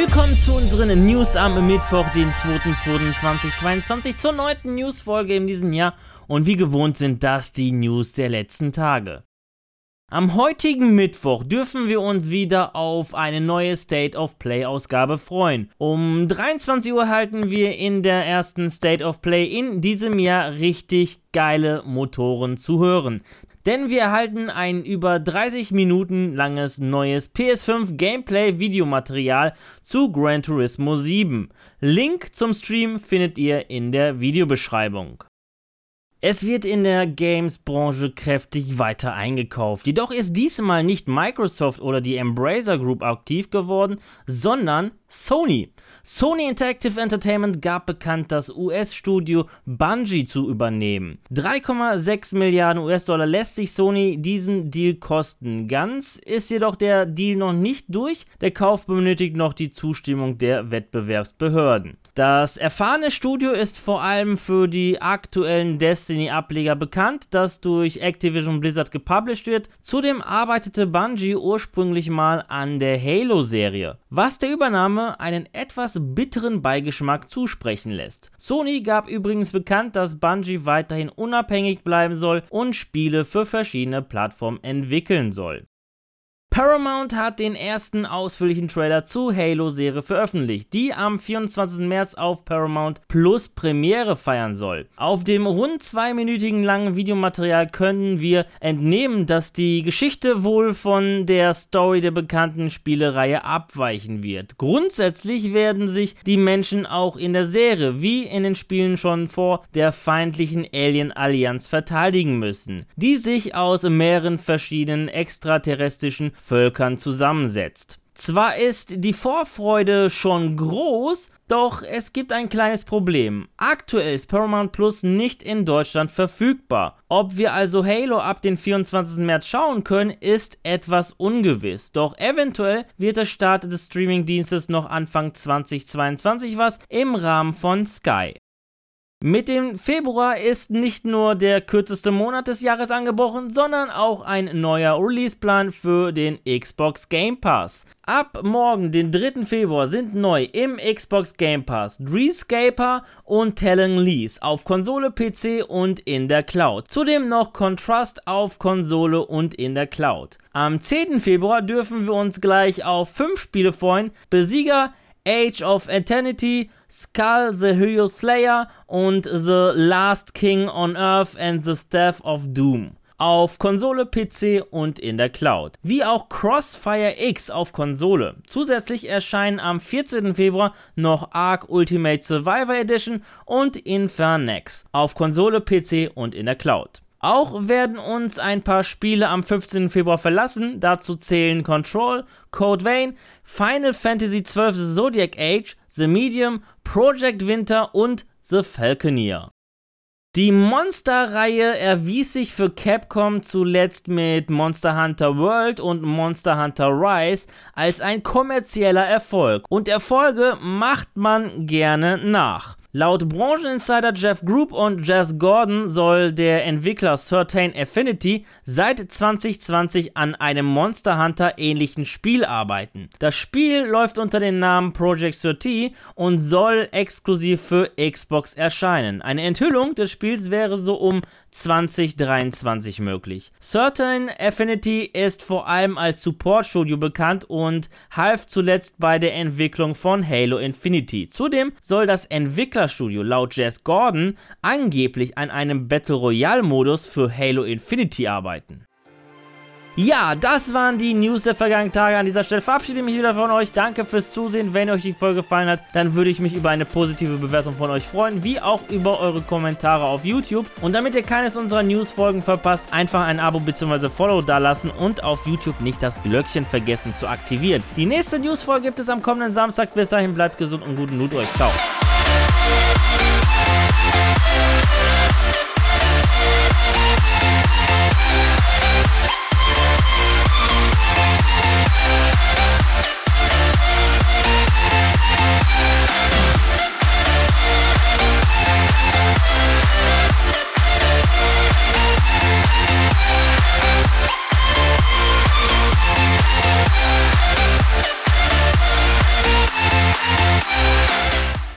Willkommen zu unseren News am Mittwoch, den 2.2.2022, zur neunten Newsfolge in diesem Jahr. Und wie gewohnt sind das die News der letzten Tage. Am heutigen Mittwoch dürfen wir uns wieder auf eine neue State of Play Ausgabe freuen. Um 23 Uhr halten wir in der ersten State of Play in diesem Jahr richtig geile Motoren zu hören. Denn wir erhalten ein über 30 Minuten langes neues PS5 Gameplay Videomaterial zu Gran Turismo 7. Link zum Stream findet ihr in der Videobeschreibung. Es wird in der Games-Branche kräftig weiter eingekauft. Jedoch ist diesmal nicht Microsoft oder die Embracer Group aktiv geworden, sondern Sony. Sony Interactive Entertainment gab bekannt, das US-Studio Bungie zu übernehmen. 3,6 Milliarden US-Dollar lässt sich Sony diesen Deal kosten. Ganz ist jedoch der Deal noch nicht durch. Der Kauf benötigt noch die Zustimmung der Wettbewerbsbehörden. Das erfahrene Studio ist vor allem für die aktuellen Destiny-Ableger bekannt, das durch Activision Blizzard gepublished wird. Zudem arbeitete Bungie ursprünglich mal an der Halo-Serie, was der Übernahme einen etwas bitteren Beigeschmack zusprechen lässt. Sony gab übrigens bekannt, dass Bungie weiterhin unabhängig bleiben soll und Spiele für verschiedene Plattformen entwickeln soll. Paramount hat den ersten ausführlichen Trailer zur Halo-Serie veröffentlicht, die am 24. März auf Paramount Plus Premiere feiern soll. Auf dem rund zweiminütigen langen Videomaterial können wir entnehmen, dass die Geschichte wohl von der Story der bekannten Spielereihe abweichen wird. Grundsätzlich werden sich die Menschen auch in der Serie wie in den Spielen schon vor der feindlichen Alien-Allianz verteidigen müssen, die sich aus mehreren verschiedenen extraterrestrischen Völkern zusammensetzt. Zwar ist die Vorfreude schon groß, doch es gibt ein kleines Problem. Aktuell ist Paramount Plus nicht in Deutschland verfügbar. Ob wir also Halo ab dem 24. März schauen können, ist etwas ungewiss. Doch eventuell wird der Start des Streamingdienstes noch Anfang 2022 was im Rahmen von Sky. Mit dem Februar ist nicht nur der kürzeste Monat des Jahres angebrochen, sondern auch ein neuer Releaseplan für den Xbox Game Pass. Ab morgen, den 3. Februar, sind neu im Xbox Game Pass Dreamscaper und Telling Lease auf Konsole, PC und in der Cloud. Zudem noch Contrast auf Konsole und in der Cloud. Am 10. Februar dürfen wir uns gleich auf 5 Spiele freuen. Besieger Age of Eternity, Skull the Hero Slayer und The Last King on Earth and the Staff of Doom auf Konsole, PC und in der Cloud. Wie auch Crossfire X auf Konsole. Zusätzlich erscheinen am 14. Februar noch Ark Ultimate Survivor Edition und Infernex auf Konsole, PC und in der Cloud. Auch werden uns ein paar Spiele am 15. Februar verlassen. Dazu zählen Control, Code Vein, Final Fantasy XII The Zodiac Age, The Medium, Project Winter und The Falconeer. Die Monster-Reihe erwies sich für Capcom zuletzt mit Monster Hunter World und Monster Hunter Rise als ein kommerzieller Erfolg und Erfolge macht man gerne nach. Laut Brancheninsider Jeff Group und Jess Gordon soll der Entwickler Certain Affinity seit 2020 an einem Monster Hunter ähnlichen Spiel arbeiten. Das Spiel läuft unter dem Namen Project 30 und soll exklusiv für Xbox erscheinen. Eine Enthüllung des Spiels wäre so um 2023 möglich. Certain Affinity ist vor allem als Support-Studio bekannt und half zuletzt bei der Entwicklung von Halo Infinity. Zudem soll das Entwickler Entwicklerstudio laut Jess Gordon angeblich an einem Battle Royale Modus für Halo Infinity arbeiten. Ja, das waren die News der vergangenen Tage. An dieser Stelle verabschiede ich mich wieder von euch. Danke fürs Zusehen. Wenn euch die Folge gefallen hat, dann würde ich mich über eine positive Bewertung von euch freuen, wie auch über eure Kommentare auf YouTube. Und damit ihr keines unserer News-Folgen verpasst, einfach ein Abo bzw. Follow dalassen und auf YouTube nicht das Glöckchen vergessen zu aktivieren. Die nächste News-Folge gibt es am kommenden Samstag. Bis dahin bleibt gesund und guten Loot euch. Ciao. Bye.